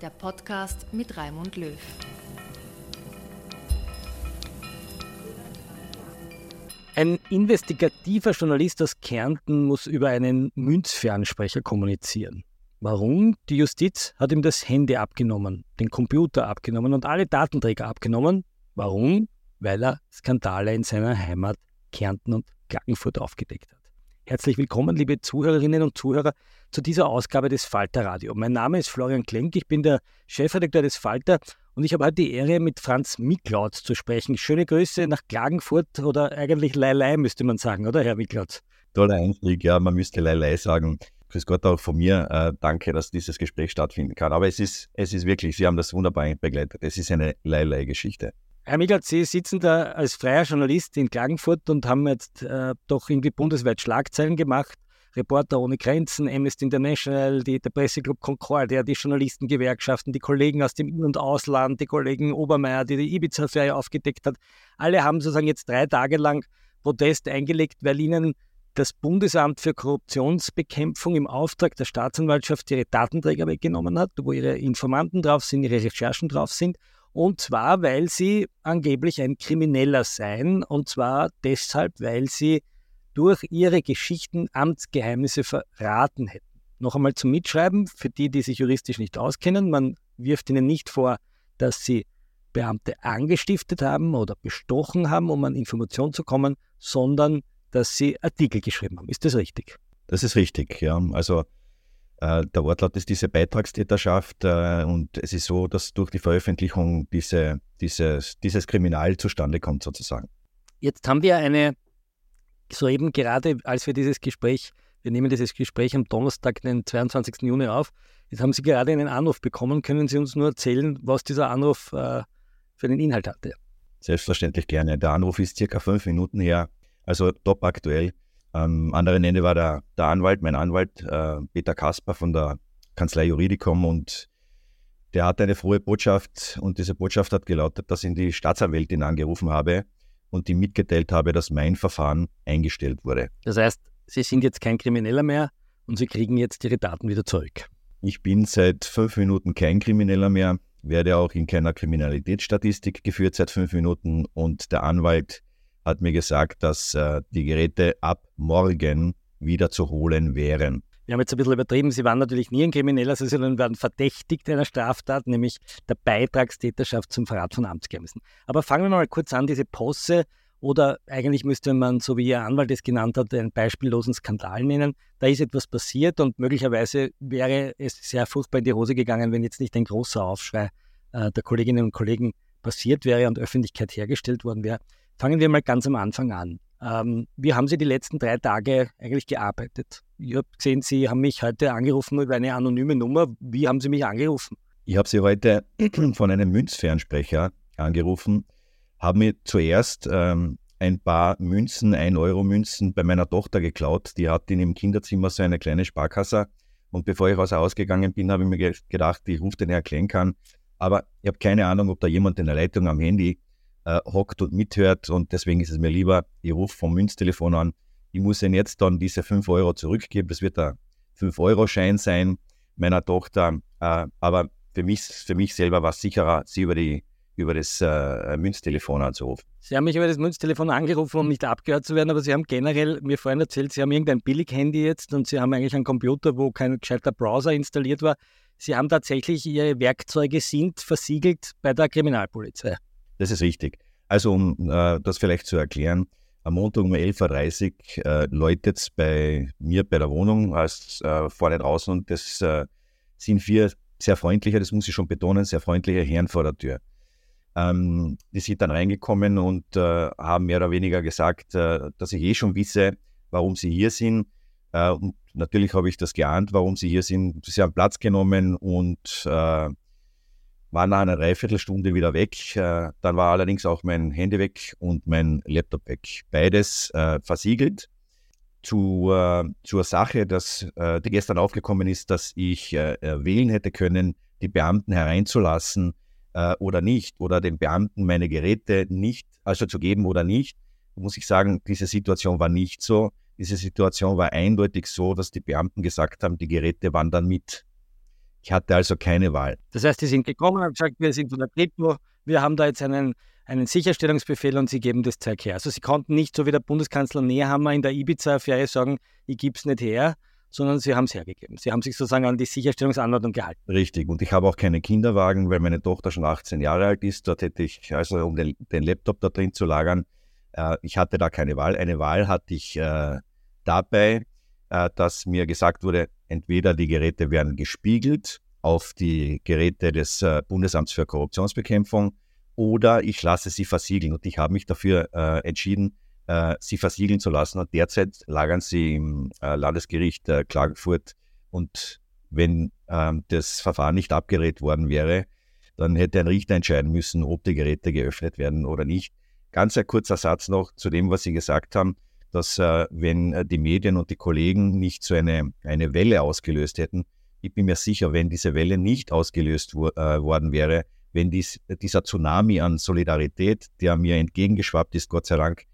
der Podcast mit Raimund Löw. Ein investigativer Journalist aus Kärnten muss über einen Münzfernsprecher kommunizieren. Warum? Die Justiz hat ihm das Handy abgenommen, den Computer abgenommen und alle Datenträger abgenommen. Warum? Weil er Skandale in seiner Heimat Kärnten und Klagenfurt aufgedeckt hat. Herzlich willkommen, liebe Zuhörerinnen und Zuhörer, zu dieser Ausgabe des Falter Radio. Mein Name ist Florian Klenk, ich bin der Chefredakteur des Falter und ich habe heute die Ehre, mit Franz Miklaut zu sprechen. Schöne Grüße nach Klagenfurt oder eigentlich Leilei, müsste man sagen, oder Herr Miklaut? Toller Einstieg, ja, man müsste Leilei sagen. Grüß Gott auch von mir. Äh, danke, dass dieses Gespräch stattfinden kann. Aber es ist, es ist wirklich, Sie haben das wunderbar begleitet. Es ist eine Leilei-Geschichte. Herr Michael, Sie sitzen da als freier Journalist in Klagenfurt und haben jetzt äh, doch irgendwie bundesweit Schlagzeilen gemacht. Reporter ohne Grenzen, Amnesty International, die, der Presseclub Concordia, die Journalistengewerkschaften, die Kollegen aus dem In- und Ausland, die Kollegen Obermeier, die die Ibiza-Affäre aufgedeckt hat. Alle haben sozusagen jetzt drei Tage lang Protest eingelegt, weil ihnen das Bundesamt für Korruptionsbekämpfung im Auftrag der Staatsanwaltschaft ihre Datenträger weggenommen hat, wo ihre Informanten drauf sind, ihre Recherchen drauf sind und zwar, weil sie angeblich ein Krimineller seien. Und zwar deshalb, weil sie durch ihre Geschichten Amtsgeheimnisse verraten hätten. Noch einmal zum Mitschreiben, für die, die sich juristisch nicht auskennen. Man wirft ihnen nicht vor, dass sie Beamte angestiftet haben oder bestochen haben, um an Informationen zu kommen, sondern dass sie Artikel geschrieben haben. Ist das richtig? Das ist richtig, ja. Also der Wortlaut ist diese Beitragstäterschaft äh, und es ist so, dass durch die Veröffentlichung diese, dieses, dieses Kriminal zustande kommt sozusagen. Jetzt haben wir eine, soeben gerade als wir dieses Gespräch, wir nehmen dieses Gespräch am Donnerstag, den 22. Juni auf, jetzt haben Sie gerade einen Anruf bekommen. Können Sie uns nur erzählen, was dieser Anruf äh, für einen Inhalt hatte? Selbstverständlich gerne. Der Anruf ist circa fünf Minuten her, also top aktuell. Am anderen Ende war der, der Anwalt, mein Anwalt, äh, Peter Kasper von der Kanzlei Juridicum und der hat eine frohe Botschaft und diese Botschaft hat gelautet, dass ich die Staatsanwältin angerufen habe und die mitgeteilt habe, dass mein Verfahren eingestellt wurde. Das heißt, Sie sind jetzt kein Krimineller mehr und Sie kriegen jetzt Ihre Daten wieder zurück. Ich bin seit fünf Minuten kein Krimineller mehr, werde auch in keiner Kriminalitätsstatistik geführt seit fünf Minuten und der Anwalt hat mir gesagt, dass äh, die Geräte ab morgen wieder zu holen wären. Wir haben jetzt ein bisschen übertrieben. Sie waren natürlich nie ein Krimineller, sondern werden verdächtigt einer Straftat, nämlich der Beitragstäterschaft zum Verrat von Amtsgeheimnissen. Aber fangen wir mal kurz an, diese Posse oder eigentlich müsste man, so wie Ihr Anwalt es genannt hat, einen beispiellosen Skandal nennen. Da ist etwas passiert und möglicherweise wäre es sehr furchtbar in die Hose gegangen, wenn jetzt nicht ein großer Aufschrei äh, der Kolleginnen und Kollegen passiert wäre und Öffentlichkeit hergestellt worden wäre. Fangen wir mal ganz am Anfang an. Äh, Ähm, wie haben Sie die letzten drei Tage eigentlich gearbeitet? Ich habe gesehen, Sie haben mich heute angerufen über eine anonyme Nummer. Wie haben Sie mich angerufen? Ich habe Sie heute von einem Münzfernsprecher angerufen, habe mir zuerst ähm, ein paar Münzen, 1-Euro-Münzen bei meiner Tochter geklaut. Die hat in ihrem Kinderzimmer so eine kleine Sparkasse. Und bevor ich aus ausgegangen bin, habe ich mir gedacht, ich rufe den Herr Klenk an. Aber ich habe keine Ahnung, ob da jemand in der Leitung am Handy äh, hockt und mithört. Und deswegen ist es mir lieber, ich rufe vom Münztelefon an. Ich muss Ihnen jetzt dann diese 5 Euro zurückgeben. Das wird ein 5-Euro-Schein sein meiner Tochter. Äh, aber für mich, für mich selber war es sicherer, sie über die über das äh, Münztelefon anzurufen. Sie haben mich über das Münztelefon angerufen, um nicht abgehört zu werden, aber Sie haben generell mir vorhin erzählt, Sie haben irgendein Billig-Handy jetzt und Sie haben eigentlich einen Computer, wo kein gescheiter Browser installiert war. Sie haben tatsächlich Ihre Werkzeuge sind versiegelt bei der Kriminalpolizei. Das ist richtig. Also um äh, das vielleicht zu erklären, am Montag um 11.30 Uhr äh, läutet es bei mir bei der Wohnung als äh, vorne draußen und das äh, sind vier sehr freundliche, das muss ich schon betonen, sehr freundliche Herren vor der Tür. Ähm, die sind dann reingekommen und äh, haben mehr oder weniger gesagt, äh, dass ich eh schon wisse, warum sie hier sind. Äh, und natürlich habe ich das geahnt, warum sie hier sind. Sie haben Platz genommen und äh, waren nach einer Dreiviertelstunde wieder weg. Äh, dann war allerdings auch mein Handy weg und mein Laptop weg. Beides äh, versiegelt. Zu, zur Sache, dass, die gestern aufgekommen ist, dass ich wählen hätte können, die Beamten hereinzulassen, äh, oder nicht oder den Beamten meine Geräte nicht, also zu geben oder nicht, muss ich sagen, diese Situation war nicht so. Diese Situation war eindeutig so, dass die Beamten gesagt haben, die Geräte wandern mit. Ich hatte also keine Wahl. Das heißt, die sind gekommen und haben gesagt, wir sind von der Kripo, wir haben da jetzt einen, einen Sicherstellungsbefehl und sie geben das Zeug her. Also sie konnten nicht, so wie der Bundeskanzler Nehammer in der Ibiza-Affäre sagen, ich gebe es nicht her, sondern sie haben es hergegeben. Sie haben sich sozusagen an die Sicherstellungsanordnung gehalten. Richtig. Und ich habe auch keine Kinderwagen, weil meine Tochter schon 18 Jahre alt ist. Dort hätte ich, also um den, den Laptop da drin zu lagern, äh, ich hatte da keine Wahl. Eine Wahl hatte ich äh, dabei, äh, dass mir gesagt wurde, entweder die Geräte werden gespiegelt auf die Geräte des äh, Bundesamts für Korruptionsbekämpfung oder ich lasse sie versiegeln. Und ich habe mich dafür äh, entschieden, sie versiegeln zu lassen. Und derzeit lagern sie im Landesgericht Klagenfurt. Und wenn ähm, das Verfahren nicht abgerät worden wäre, dann hätte ein Richter entscheiden müssen, ob die Geräte geöffnet werden oder nicht. Ganz ein kurzer Satz noch zu dem, was Sie gesagt haben, dass äh, wenn äh, die Medien und die Kollegen nicht so eine, eine Welle ausgelöst hätten, ich bin mir sicher, wenn diese Welle nicht ausgelöst wo, äh, worden wäre, wenn dies, dieser Tsunami an Solidarität, der mir entgegengeschwappt ist, Gott sei Dank,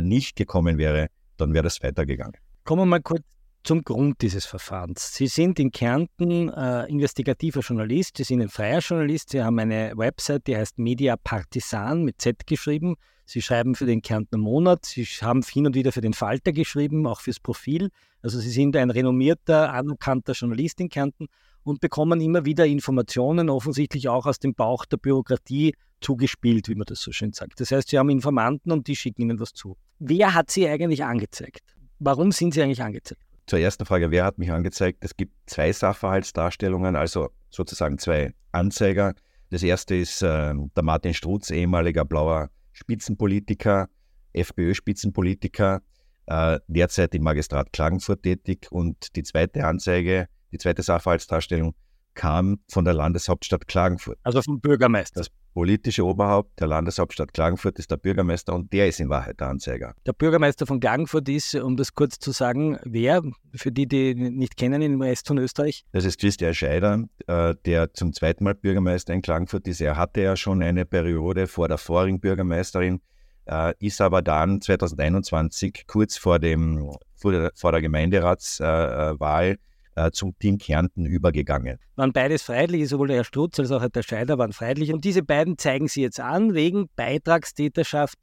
nicht gekommen wäre, dann wäre das weitergegangen. Kommen wir mal kurz zum Grund dieses Verfahrens. Sie sind in Kärnten äh, investigativer Journalist, Sie sind ein freier Journalist, Sie haben eine Website, die heißt Media Partisan mit Z geschrieben. Sie schreiben für den Kärntner Monat, Sie haben hin und wieder für den Falter geschrieben, auch fürs Profil. Also Sie sind ein renommierter, anerkannter Journalist in Kärnten und bekommen immer wieder Informationen, offensichtlich auch aus dem Bauch der Bürokratie zugespielt, wie man das so schön sagt. Das heißt, Sie haben Informanten und die schicken Ihnen was zu. Wer hat Sie eigentlich angezeigt? Warum sind Sie eigentlich angezeigt? Zur ersten Frage, wer hat mich angezeigt? Es gibt zwei Sachverhaltsdarstellungen, also sozusagen zwei Anzeiger. Das erste ist äh, der Martin Strutz, ehemaliger blauer Spitzenpolitiker, FPÖ-Spitzenpolitiker, äh, derzeit im Magistrat Klagenfurt tätig. Und die zweite Anzeige die zweite Sachverhaltsdarstellung kam von der Landeshauptstadt Klagenfurt. Also vom Bürgermeister. Das politische Oberhaupt der Landeshauptstadt Klagenfurt ist der Bürgermeister und der ist in Wahrheit der Anzeiger. Der Bürgermeister von Klagenfurt ist, um das kurz zu sagen, wer, für die, die nicht kennen im Rest von Österreich? Das ist Christian Scheider, äh, der zum zweiten Mal Bürgermeister in Klagenfurt ist. Er hatte ja schon eine Periode vor der vorigen Bürgermeisterin, äh, ist aber dann 2021 kurz vor, dem, vor der, vor der Gemeinderatswahl äh, zum Team Kärnten übergegangen. Waren beides Freiwillige, sowohl der Herr Strutz als auch der Scheider waren freiwillig. Und diese beiden zeigen Sie jetzt an wegen Beitragstäterschaft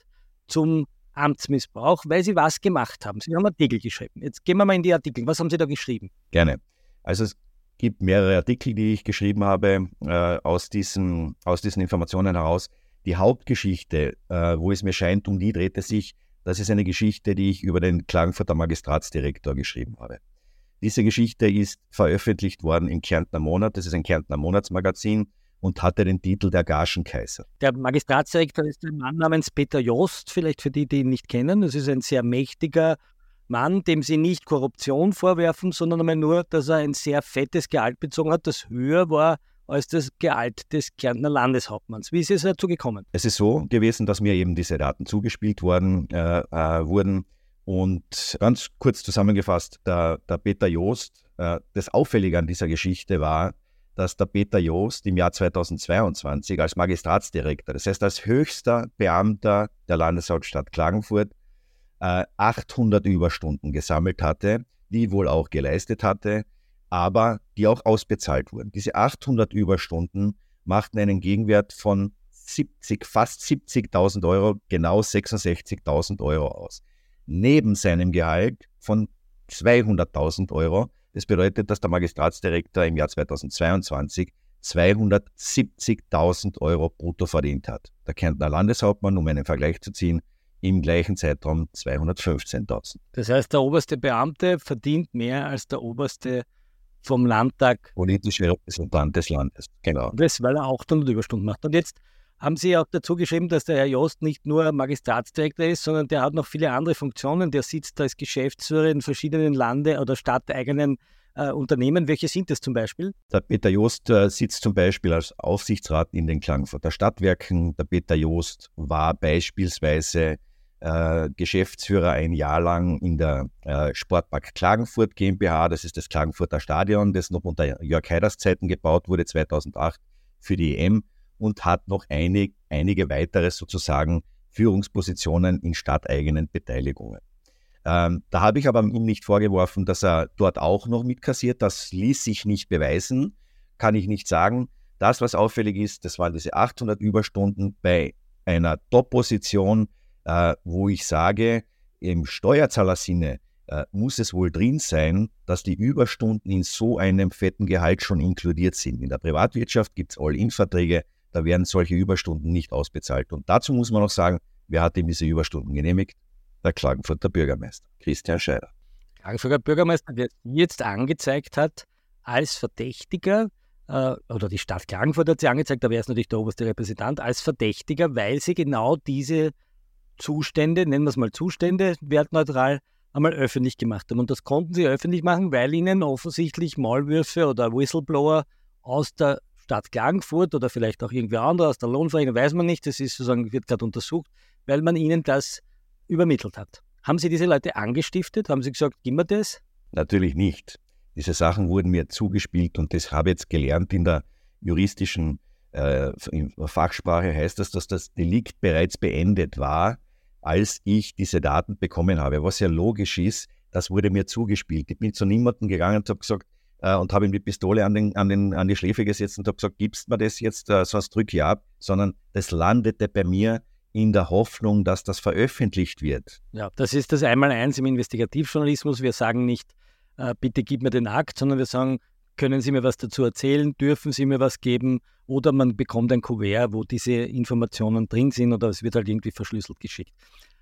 zum Amtsmissbrauch, weil Sie was gemacht haben. Sie haben Artikel geschrieben. Jetzt gehen wir mal in die Artikel. Was haben Sie da geschrieben? Gerne. Also es gibt mehrere Artikel, die ich geschrieben habe äh, aus, diesen, aus diesen Informationen heraus. Die Hauptgeschichte, äh, wo es mir scheint, um die dreht es sich, das ist eine Geschichte, die ich über den Klagenfurter Magistratsdirektor geschrieben habe. Diese Geschichte ist veröffentlicht worden im Kärntner Monat. Das ist ein Kärntner Monatsmagazin und hatte den Titel der Gagenkaiser. Der Magistratsdirektor ist ein Mann namens Peter Jost, vielleicht für die, die ihn nicht kennen. Das ist ein sehr mächtiger Mann, dem sie nicht Korruption vorwerfen, sondern einmal nur, dass er ein sehr fettes Gehalt bezogen hat, das höher war als das Gehalt des Kärntner Landeshauptmanns. Wie ist es dazu gekommen? Es ist so gewesen, dass mir eben diese Daten zugespielt worden, äh, äh, wurden. Und ganz kurz zusammengefasst, der, der Peter Joost, äh, das Auffällige an dieser Geschichte war, dass der Peter Joost im Jahr 2022 als Magistratsdirektor, das heißt als höchster Beamter der Landeshauptstadt Klagenfurt, 800 äh, Überstunden gesammelt hatte, die wohl auch geleistet hatte, aber die auch ausbezahlt wurden. Diese 800 Überstunden machten einen Gegenwert von 70, fast 70.000 Euro, genau 66.000 Euro aus. Neben seinem Gehalt von 200.000 Euro. Das bedeutet, dass der Magistratsdirektor im Jahr 2022 270.000 Euro brutto verdient hat. Der Kärntner Landeshauptmann, um einen Vergleich zu ziehen, im gleichen Zeitraum 215.000. Das heißt, der oberste Beamte verdient mehr als der oberste vom Landtag. Politische Repräsentant des Landes, genau. Das, weil er auch 800 Überstunden macht. Und jetzt haben Sie auch dazu geschrieben, dass der Herr Jost nicht nur Magistratsdirektor ist, sondern der hat noch viele andere Funktionen. Der sitzt als Geschäftsführer in verschiedenen Lande- oder stadteigenen äh, Unternehmen. Welche sind das zum Beispiel? Der Peter Jost äh, sitzt zum Beispiel als Aufsichtsrat in den Klagenfurter Stadtwerken. Der Peter Jost war beispielsweise äh, Geschäftsführer ein Jahr lang in der äh, Sportpark Klagenfurt GmbH. Das ist das Klagenfurter Stadion, das noch unter Jörg Heiders Zeiten gebaut wurde, 2008 für die EM und hat noch einig, einige weitere sozusagen Führungspositionen in stadteigenen Beteiligungen. Ähm, da habe ich aber ihm nicht vorgeworfen, dass er dort auch noch mitkassiert. Das ließ sich nicht beweisen, kann ich nicht sagen. Das, was auffällig ist, das waren diese 800 Überstunden bei einer Top-Position äh, wo ich sage, im Steuerzahlersinne äh, muss es wohl drin sein, dass die Überstunden in so einem fetten Gehalt schon inkludiert sind. In der Privatwirtschaft gibt es All-In-Verträge, da werden solche Überstunden nicht ausbezahlt. Und dazu muss man noch sagen, wer hat ihm diese Überstunden genehmigt? Der Klagenfurter Bürgermeister, Christian Scheider. Klagenfurter Bürgermeister, der jetzt angezeigt hat, als Verdächtiger, äh, oder die Stadt Klagenfurt hat sie angezeigt, da wäre es natürlich der oberste Repräsentant, als Verdächtiger, weil sie genau diese Zustände, nennen wir es mal Zustände, wertneutral, einmal öffentlich gemacht haben. Und das konnten sie öffentlich machen, weil ihnen offensichtlich Maulwürfe oder Whistleblower aus der Stadt Klagenfurt oder vielleicht auch irgendwer andere aus der Lohnvereinigung, weiß man nicht, das ist sozusagen, wird gerade untersucht, weil man ihnen das übermittelt hat. Haben Sie diese Leute angestiftet? Haben Sie gesagt, gib mir das? Natürlich nicht. Diese Sachen wurden mir zugespielt und das habe ich jetzt gelernt in der juristischen äh, Fachsprache heißt das, dass das Delikt bereits beendet war als ich diese Daten bekommen habe. Was ja logisch ist, das wurde mir zugespielt. Ich bin zu niemandem gegangen und habe gesagt, äh, und habe ihm die Pistole an, den, an, den, an die Schläfe gesetzt und habe gesagt, gibst mir das jetzt, äh, sonst drücke ich ab, sondern das landete bei mir in der Hoffnung, dass das veröffentlicht wird. Ja, das ist das Einmaleins im Investigativjournalismus. Wir sagen nicht, äh, bitte gib mir den Akt, sondern wir sagen, können Sie mir was dazu erzählen? Dürfen Sie mir was geben? Oder man bekommt ein Kuvert, wo diese Informationen drin sind oder es wird halt irgendwie verschlüsselt geschickt.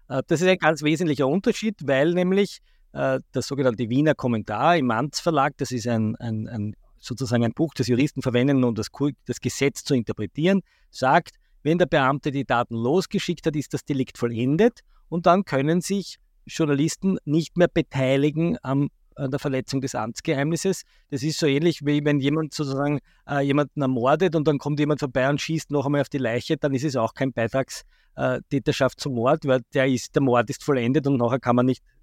Äh, das ist ein ganz wesentlicher Unterschied, weil nämlich äh, das sogenannte Wiener Kommentar im Manz Verlag, das ist ein, ein, ein, sozusagen ein Buch, das Juristen verwenden, um das, das Gesetz zu interpretieren, sagt, wenn der Beamte die Daten losgeschickt hat, ist das Delikt vollendet und dann können sich Journalisten nicht mehr beteiligen am an der Verletzung des Amtsgeheimnisses. Das ist so ähnlich wie wenn jemand sozusagen äh, jemanden ermordet und dann kommt jemand vorbei und schießt noch einmal auf die Leiche, dann ist es auch kein Beitragstäterschaft zum Mord, weil der, ist, der Mord ist vollendet und nachher kann man nicht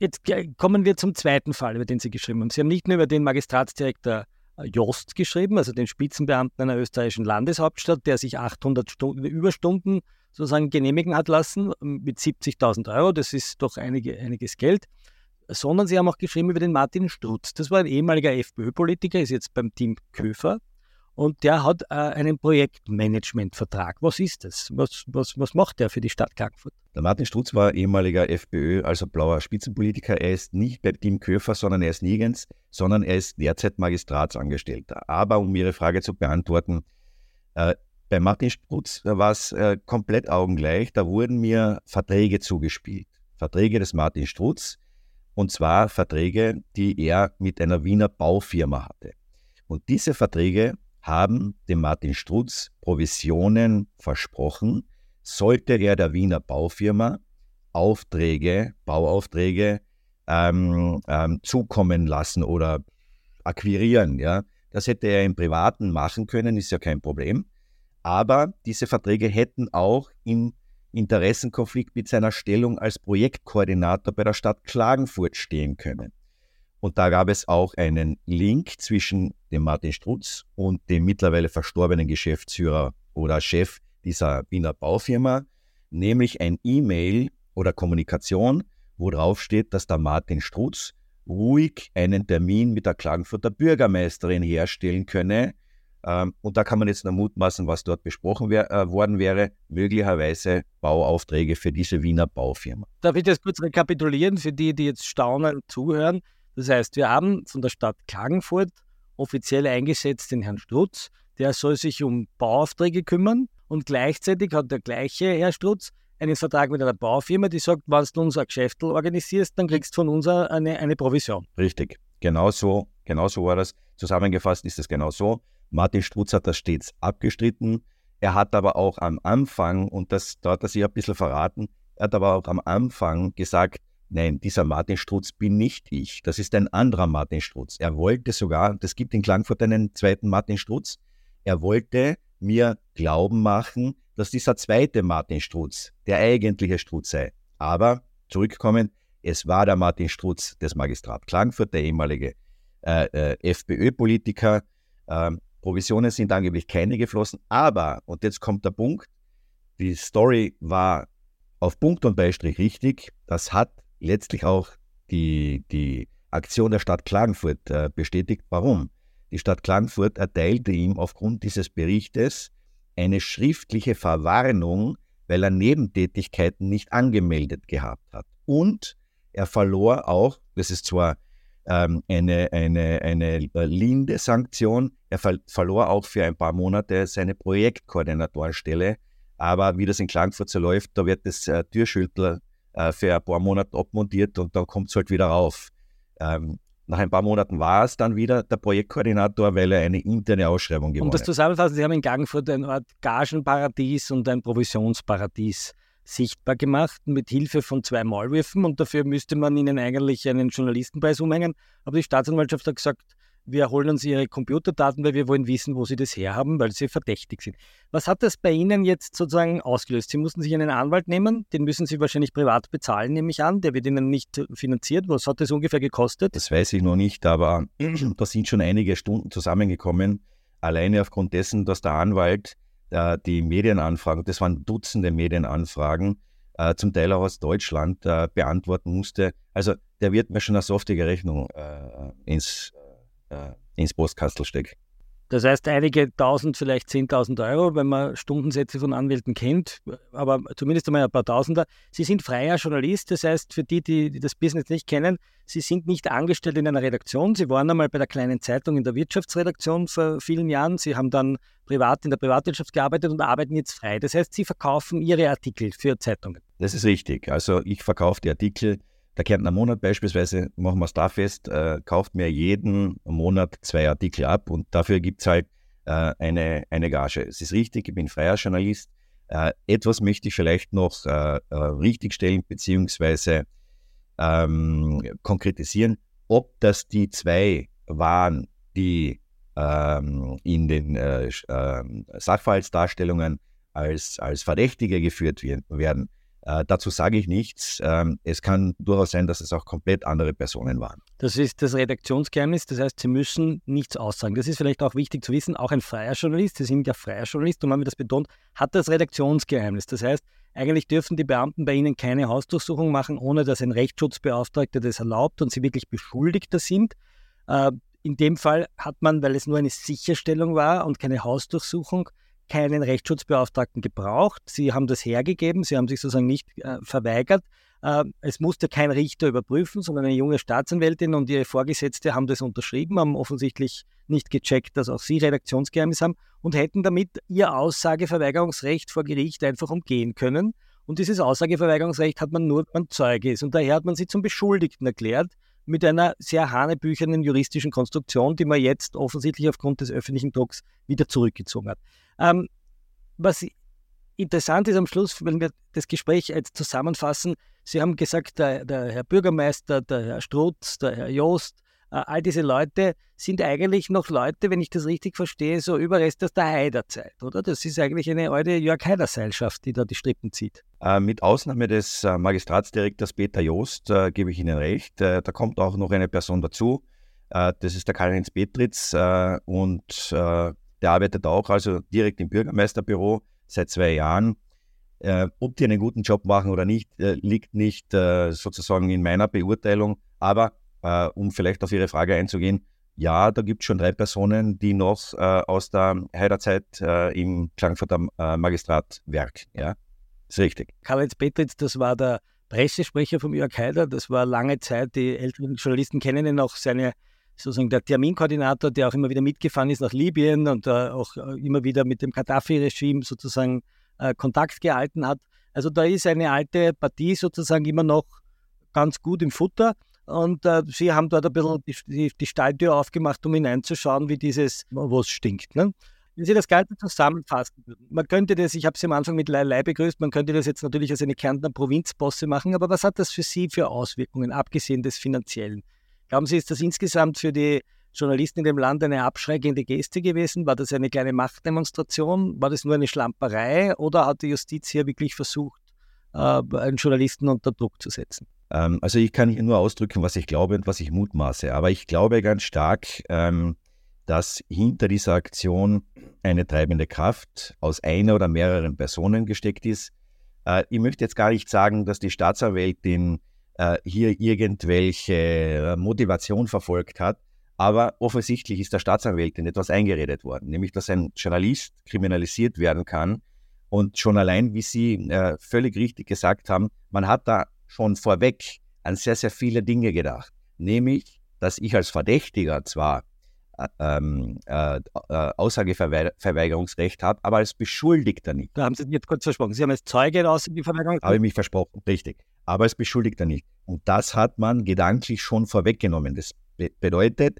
Jetzt kommen wir zum zweiten Fall, über den Sie geschrieben haben. Sie haben nicht nur über den Magistratsdirektor äh, Jost geschrieben, also den Spitzenbeamten einer österreichischen Landeshauptstadt, der sich 800 Stunden, Überstunden sozusagen genehmigen hat lassen mit 70.000 Euro. Das ist doch einige, einiges Geld. Sondern sie haben auch geschrieben über den Martin Strutz. Das war ein ehemaliger FPÖ-Politiker, ist jetzt beim Team Köfer. Und der hat äh, einen Projektmanagementvertrag. Was ist das? Was, was, was macht der für die Stadt Klagenfurt? Der Martin Strutz war ehemaliger FPÖ, also blauer Spitzenpolitiker. Er ist nicht bei Team Köfer, sondern er ist nirgends, sondern er ist derzeit Magistratsangestellter. Aber um Ihre Frage zu beantworten, äh, bei Martin Strutz war es äh, komplett augengleich. Da wurden mir Verträge zugespielt. Verträge des Martin Strutz. Und zwar Verträge, die er mit einer Wiener Baufirma hatte. Und diese Verträge haben dem Martin Strutz Provisionen versprochen, sollte er der Wiener Baufirma Aufträge, Bauaufträge ähm, ähm, zukommen lassen oder akquirieren. Ja. Das hätte er im Privaten machen können, ist ja kein Problem. Aber diese Verträge hätten auch im Interessenkonflikt mit seiner Stellung als Projektkoordinator bei der Stadt Klagenfurt stehen können. Und da gab es auch einen Link zwischen dem Martin Strutz und dem mittlerweile verstorbenen Geschäftsführer oder Chef dieser Wiener Baufirma, nämlich ein E-Mail oder Kommunikation, wo drauf steht, dass der Martin Strutz ruhig einen Termin mit der Klagenfurter Bürgermeisterin herstellen könne. Ähm, und da kann man jetzt nur mutmaßen, was dort besprochen wär, äh, worden wäre, möglicherweise Bauaufträge für diese Wiener Baufirma. Darf ich das kurz rekapitulieren für die, die jetzt staunen zuhören? Das heißt, wir haben von der Stadt Klagenfurt offiziell eingesetzt den Herrn Strutz, der soll sich um Bauaufträge kümmern und gleichzeitig hat der gleiche Herr Strutz einen Vertrag mit einer Baufirma, die sagt, wenn du unser Geschäft organisierst, dann kriegst du von uns eine, eine Provision. Richtig, genau so, genau so war das. Zusammengefasst ist es genau so. Martin Strutz hat das stets abgestritten. Er hat aber auch am Anfang, und das da hat er sich ein bisschen verraten, er hat aber auch am Anfang gesagt, Nein, dieser Martin Strutz bin nicht ich. Das ist ein anderer Martin Strutz. Er wollte sogar, das gibt in Klangfurt einen zweiten Martin Strutz, er wollte mir glauben machen, dass dieser zweite Martin Strutz der eigentliche Strutz sei. Aber zurückkommen, es war der Martin Strutz des Magistrat Klangfurt, der ehemalige äh, äh, FPÖ-Politiker. Ähm, Provisionen sind angeblich keine geflossen, aber, und jetzt kommt der Punkt, die Story war auf Punkt und Beistrich richtig. Das hat letztlich auch die, die Aktion der Stadt Klagenfurt äh, bestätigt. Warum? Die Stadt Klagenfurt erteilte ihm aufgrund dieses Berichtes eine schriftliche Verwarnung, weil er Nebentätigkeiten nicht angemeldet gehabt hat. Und er verlor auch, das ist zwar ähm, eine, eine, eine linde Sanktion, er ver verlor auch für ein paar Monate seine Projektkoordinatorenstelle. Aber wie das in Klagenfurt so läuft, da wird das äh, Türschüttler äh, für ein paar Monate abmontiert und dann kommt es halt wieder rauf. Ähm, nach ein paar Monaten war es dann wieder der Projektkoordinator, weil er eine interne Ausschreibung gewonnen hat. Um das zusammenzufassen, Sie haben in Klagenfurt eine Art Gagenparadies und ein Provisionsparadies sichtbar gemacht mit Hilfe von zwei Maulwürfen und dafür müsste man ihnen eigentlich einen Journalistenpreis umhängen. Aber die Staatsanwaltschaft hat gesagt, wir holen uns Ihre Computerdaten, weil wir wollen wissen, wo Sie das herhaben, weil Sie verdächtig sind. Was hat das bei Ihnen jetzt sozusagen ausgelöst? Sie mussten sich einen Anwalt nehmen, den müssen Sie wahrscheinlich privat bezahlen, nehme ich an. Der wird Ihnen nicht finanziert. Was hat das ungefähr gekostet? Das weiß ich noch nicht, aber da sind schon einige Stunden zusammengekommen. Alleine aufgrund dessen, dass der Anwalt äh, die Medienanfragen, das waren Dutzende Medienanfragen, äh, zum Teil auch aus Deutschland, äh, beantworten musste. Also der wird mir schon eine softige Rechnung äh, ins ins Postkastel stecke. Das heißt, einige tausend, vielleicht 10.000 Euro, wenn man Stundensätze von Anwälten kennt, aber zumindest einmal ein paar Tausender. Sie sind freier Journalist, das heißt, für die, die, die das Business nicht kennen, Sie sind nicht angestellt in einer Redaktion. Sie waren einmal bei der kleinen Zeitung in der Wirtschaftsredaktion vor vielen Jahren. Sie haben dann privat in der Privatwirtschaft gearbeitet und arbeiten jetzt frei. Das heißt, Sie verkaufen Ihre Artikel für Zeitungen. Das ist richtig. Also ich verkaufe die Artikel der Kärntner Monat beispielsweise, machen wir es da fest, äh, kauft mir jeden Monat zwei Artikel ab und dafür gibt es halt äh, eine, eine Gage. Es ist richtig, ich bin freier Journalist. Äh, etwas möchte ich vielleicht noch äh, äh, richtigstellen bzw. Ähm, konkretisieren, ob das die zwei waren, die ähm, in den äh, ähm, Sachverhaltsdarstellungen als, als Verdächtige geführt werden Äh, dazu sage ich nichts. Ähm, es kann durchaus sein, dass es auch komplett andere Personen waren. Das ist das Redaktionsgeheimnis, das heißt, Sie müssen nichts aussagen. Das ist vielleicht auch wichtig zu wissen. Auch ein freier Journalist, Sie sind ja freier Journalist, und haben wir das betont, hat das Redaktionsgeheimnis. Das heißt, eigentlich dürfen die Beamten bei Ihnen keine Hausdurchsuchung machen, ohne dass ein Rechtsschutzbeauftragter das erlaubt und Sie wirklich Beschuldigter sind. Äh, in dem Fall hat man, weil es nur eine Sicherstellung war und keine Hausdurchsuchung, keinen Rechtsschutzbeauftragten gebraucht. Sie haben das hergegeben, sie haben sich sozusagen nicht äh, verweigert. Äh, es musste kein Richter überprüfen, sondern eine junge Staatsanwältin und ihre Vorgesetzte haben das unterschrieben, haben offensichtlich nicht gecheckt, dass auch sie Redaktionsgeheimnis haben und hätten damit ihr Aussageverweigerungsrecht vor Gericht einfach umgehen können. Und dieses Aussageverweigerungsrecht hat man nur, wenn man Zeuge ist. Und daher hat man sie zum Beschuldigten erklärt mit einer sehr hanebüchernen juristischen Konstruktion, die man jetzt offensichtlich aufgrund des öffentlichen Drucks wieder zurückgezogen hat. Ähm, was interessant ist am Schluss, wenn wir das Gespräch jetzt zusammenfassen, Sie haben gesagt, der, der Herr Bürgermeister, der Herr Strutz, der Herr Joost, all diese Leute sind eigentlich noch Leute, wenn ich das richtig verstehe, so Überreste aus der Haiderzeit, oder? Das ist eigentlich eine alte Jörg Haider-Seilschaft, die da die Strippen zieht. Äh, mit Ausnahme des äh, Magistratsdirektors Peter Joost äh, gebe ich Ihnen recht. Äh, da kommt auch noch eine Person dazu. Äh, das ist der Karl-Heinz Petritz und der arbeitet auch also direkt im Bürgermeisterbüro seit zwei Jahren. Äh, ob die einen guten Job machen oder nicht, äh, liegt nicht äh, sozusagen in meiner Beurteilung. Aber äh, um vielleicht auf Ihre Frage einzugehen, ja, da gibt es schon drei Personen, die noch äh, aus der Heiderzeit äh, im Klagenfurter Magistrat werken. Ja, ist richtig. Karl-Heinz Petritz, das war der Pressesprecher vom Jörg Haider. Das war lange Zeit, die älteren Journalisten kennen ihn auch, seine sozusagen der Terminkoordinator, der auch immer wieder mitgefahren ist nach Libyen und äh, auch immer wieder mit dem Gaddafi-Regime sozusagen äh, Kontakt gehalten hat. Also da ist eine alte Partie sozusagen immer noch ganz gut im Futter. Und äh, sie haben dort ein bisschen die, die, Stalltür aufgemacht, um hineinzuschauen, wie dieses, was stinkt. Ne? Wenn Sie das Ganze zusammenfassen würden, man könnte das, ich habe Sie am Anfang mit Leilei begrüßt, man könnte das jetzt natürlich als eine Kärntner Provinzbosse machen, aber was hat das für Sie für Auswirkungen, abgesehen des finanziellen? Glauben Sie, ist das insgesamt für die Journalisten in dem Land eine abschreckende Geste gewesen? War das eine kleine Machtdemonstration? War das nur eine Schlamperei? Oder hat die Justiz hier wirklich versucht, äh, einen Journalisten unter Druck zu setzen? Ähm, also ich kann hier nur ausdrücken, was ich glaube und was ich mutmaße. Aber ich glaube ganz stark, ähm, dass hinter dieser Aktion eine treibende Kraft aus einer oder mehreren Personen gesteckt ist. Äh, ich möchte jetzt gar nicht sagen, dass die Staatsanwältin äh, hier irgendwelche Motivation verfolgt hat. Aber offensichtlich ist der Staatsanwältin etwas eingeredet worden, nämlich dass ein Journalist kriminalisiert werden kann. Und schon allein, wie Sie äh, völlig richtig gesagt haben, man hat da schon vorweg an sehr, sehr viele Dinge gedacht. Nämlich, dass ich als Verdächtiger zwar äh, ähm, äh, äh, Aussageverweigerungsrecht habe, aber als Beschuldigter nicht. Da haben Sie jetzt kurz versprochen. Sie haben als Zeuge Aussageverweigerungsrecht. Habe ich mich versprochen, richtig. Aber als Beschuldigter nicht. Und das hat man gedanklich schon vorweggenommen. Das be bedeutet,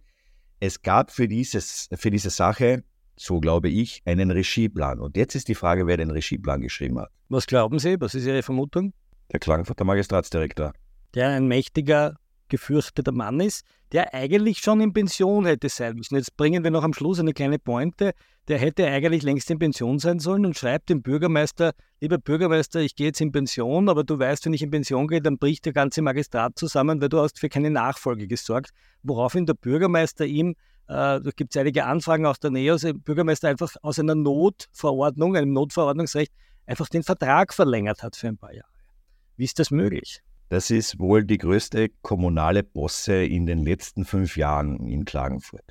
es gab für, dieses, für diese Sache, so glaube ich, einen Regieplan. Und jetzt ist die Frage, wer den Regieplan geschrieben hat. Was glauben Sie? Was ist Ihre Vermutung? Der Klagenfurter Magistratsdirektor. Der ein mächtiger, gefürchteter Mann ist, der eigentlich schon in Pension hätte sein müssen. Jetzt bringen wir noch am Schluss eine kleine Pointe. Der hätte eigentlich längst in Pension sein sollen und schreibt dem Bürgermeister, lieber Bürgermeister, ich gehe jetzt in Pension, aber du weißt, wenn ich in Pension gehe, dann bricht der ganze Magistrat zusammen, weil du hast für keine Nachfolge gesorgt. Woraufhin der Bürgermeister ihm, äh, da gibt es einige Anfragen aus der Nähe, also der Bürgermeister einfach aus einer Notverordnung, einem Notverordnungsrecht, einfach den Vertrag verlängert hat für ein paar Jahre. Wie ist das möglich? Das ist wohl die größte kommunale Bosse in den letzten fünf Jahren in Klagenfurt.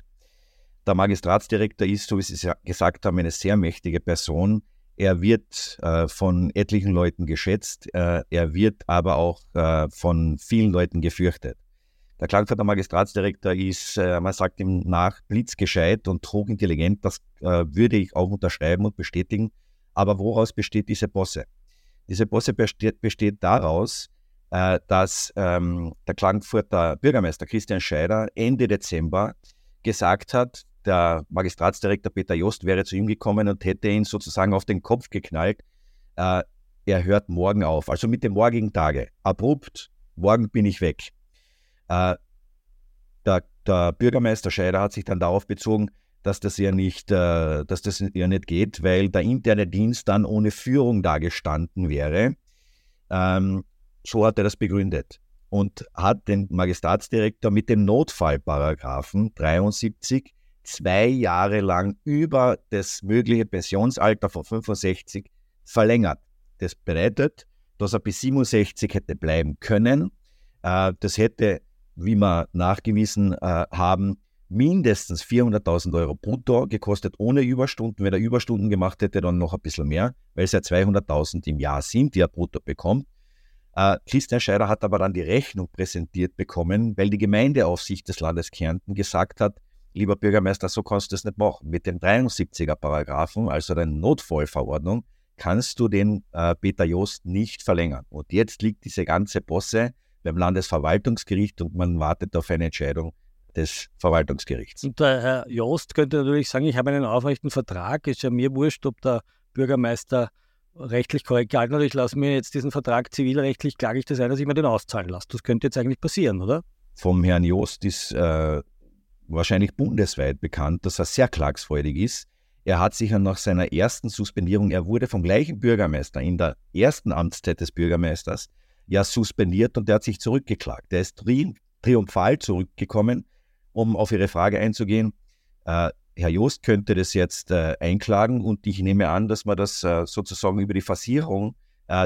Der Magistratsdirektor ist, so wie Sie gesagt haben, eine sehr mächtige Person. Er wird äh, von etlichen Leuten geschätzt, äh, er wird aber auch äh, von vielen Leuten gefürchtet. Der Klagenfurter Magistratsdirektor ist, äh, man sagt ihm nach, blitzgescheit und hochintelligent. Das äh, würde ich auch unterschreiben und bestätigen. Aber woraus besteht diese Bosse? Diese Bosse besteht, besteht daraus, äh, dass ähm, der Klagenfurter Bürgermeister Christian Scheider Ende Dezember gesagt hat, der Magistratsdirektor Peter Jost wäre zu ihm gekommen und hätte ihn sozusagen auf den Kopf geknallt. Äh, er hört morgen auf, also mit dem morgigen Tage. Abrupt, morgen bin ich weg. Äh, der, der, Bürgermeister Scheider hat sich dann darauf bezogen, dass das ja nicht, äh, dass das ja nicht geht, weil der interne Dienst dann ohne Führung dagestanden wäre. Ähm, so hat er das begründet und hat den Magistratsdirektor mit dem Notfallparagraphen 73 zwei Jahre lang über das mögliche Pensionsalter von 65 verlängert. Das bedeutet, dass er bis 67 hätte bleiben können. Äh, das hätte, wie wir nachgewiesen äh, haben, mindestens 400.000 Euro brutto gekostet ohne Überstunden. Wenn er Überstunden gemacht hätte, dann noch ein bisschen mehr, weil es ja 200.000 im Jahr sind, die er brutto bekommt. Äh, Christian Scheider hat aber dann die Rechnung präsentiert bekommen, weil die Gemeindeaufsicht des Landes Kärnten gesagt hat, lieber Bürgermeister, so kannst du das nicht machen. Mit dem 73er Paragraphen, also der Notfallverordnung, kannst du den äh, Peter Jost nicht verlängern. Und jetzt liegt diese ganze Bosse beim Landesverwaltungsgericht und man wartet auf eine Entscheidung des Verwaltungsgerichts. Und der Herr Jost könnte natürlich sagen, ich habe einen aufrechten Vertrag, ist ja mir wurscht, ob der Bürgermeister rechtlich korrekt gehalten hat. Ich lasse mir jetzt diesen Vertrag zivilrechtlich, klage ich das ein, dass ich mir den auszahlen lasse. Das könnte jetzt eigentlich passieren, oder? Vom Herrn Jost ist äh, wahrscheinlich bundesweit bekannt, dass er sehr klagsfreudig ist. Er hat sich nach seiner ersten Suspendierung, er wurde vom gleichen Bürgermeister in der ersten Amtszeit des Bürgermeisters ja suspendiert und er hat sich zurückgeklagt. Er ist tri triumphal zurückgekommen, um auf Ihre Frage einzugehen. Äh, Herr Jost könnte das jetzt äh, einklagen und ich nehme an, dass man das äh, sozusagen über die Fassierung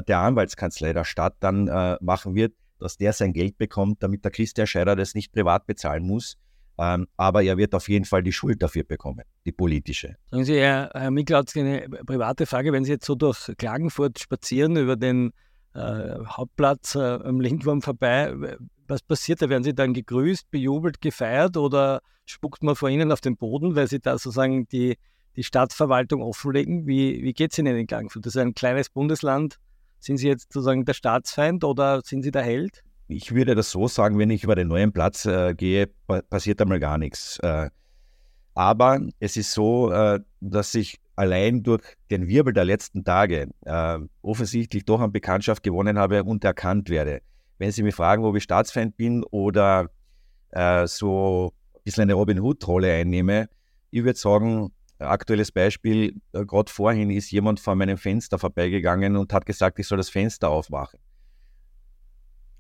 der Anwaltskanzlei der Stadt dann machen wird, dass der sein Geld bekommt, damit der Christian Scheider das nicht privat bezahlen muss. Ähm, aber er wird auf jeden Fall die Schuld dafür bekommen, die politische. Sagen Sie, Herr, Herr Miklautz, eine private Frage. Wenn Sie jetzt so durch Klagenfurt spazieren über den äh, Hauptplatz äh, am Lindwurm vorbei, was passiert da? Werden Sie dann gegrüßt, bejubelt, gefeiert oder spuckt man vor Ihnen auf den Boden, weil Sie da sozusagen die, die Stadtverwaltung offenlegen? Wie, wie geht es Ihnen in Klagenfurt? Das ist ein kleines Bundesland. Sind Sie jetzt sozusagen der Staatsfeind oder sind Sie der Held? ich würde das so sagen, wenn ich über den neuen Platz äh, gehe, passiert einmal gar nichts. Äh, aber es ist so, äh, dass ich allein durch den Wirbel der letzten Tage äh, offensichtlich doch an Bekanntschaft gewonnen habe und erkannt werde. Wenn Sie mich fragen, ob ich Staatsfeind bin oder äh, so ein bisschen eine Robin Hood-Rolle einnehme, ich würde sagen, aktuelles Beispiel, äh, gerade vorhin ist jemand vor meinem Fenster vorbeigegangen und hat gesagt, ich soll das Fenster aufmachen.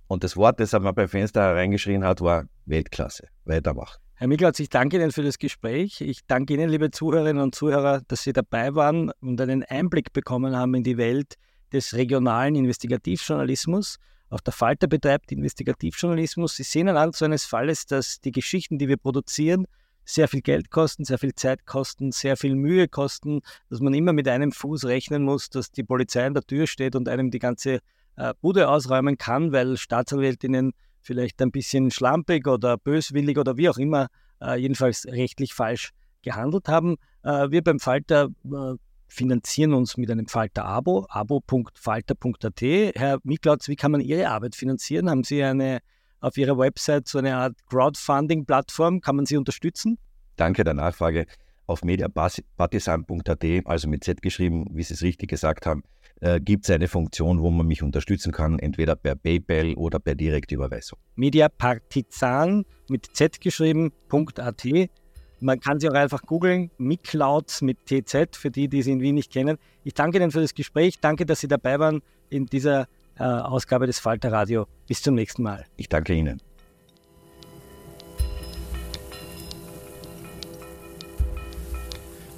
Und das Wort, das er mal beim Fenster hereingeschrien hat, war Weltklasse. Weitermachen. Herr Miklatz, ich danke Ihnen für das Gespräch. Ich danke Ihnen, liebe Zuhörerinnen und Zuhörer, dass Sie dabei waren und einen Einblick bekommen haben in die Welt des regionalen Investigativjournalismus. Auch der Falter betreibt Investigativjournalismus. Sie sehen anhand so eines Falles, dass die Geschichten, die wir produzieren, sehr viel Geld kosten, sehr viel Zeit kosten, sehr viel Mühe kosten, dass man immer mit einem Fuß rechnen muss, dass die Polizei an der Tür steht und einem die ganze äh, Bude ausräumen kann, weil Staatsanwältinnen vielleicht ein bisschen schlampig oder böswillig oder wie auch immer äh, jedenfalls rechtlich falsch gehandelt haben. Äh, wir beim Falter äh, finanzieren uns mit einem Falter-Abo, abo.falter.at. Herr Miklautz, wie kann man Ihre Arbeit finanzieren? Haben Sie eine auf Ihrer Website so eine Art Crowdfunding-Plattform? Kann man Sie unterstützen? Danke der Nachfrage. Auf mediapartisan.at, also mit Z geschrieben, wie Sie es richtig gesagt haben, äh, gibt es eine Funktion, wo man mich unterstützen kann, entweder per PayPal oder per Direktüberweisung. Mediapartisan mit Z geschrieben.at. Man kann sie auch einfach googeln, Miklauts mit TZ, für die, die sie in Wien nicht kennen. Ich danke Ihnen für das Gespräch. Danke, dass Sie dabei waren in dieser äh, Ausgabe des Falter Radio. Bis zum nächsten Mal. Ich danke Ihnen.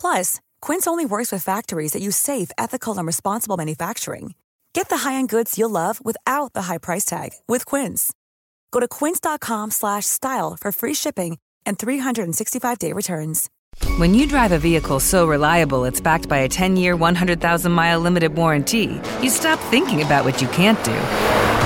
Plus, Quince only works with factories that use safe, ethical, and responsible manufacturing. Get the high-end goods you'll love without the high price tag with Quince. Go to quince.com/style for free shipping and 365-day returns. When you drive a vehicle so reliable it's backed by a 10-year, 100,000-mile limited warranty, you stop thinking about what you can't do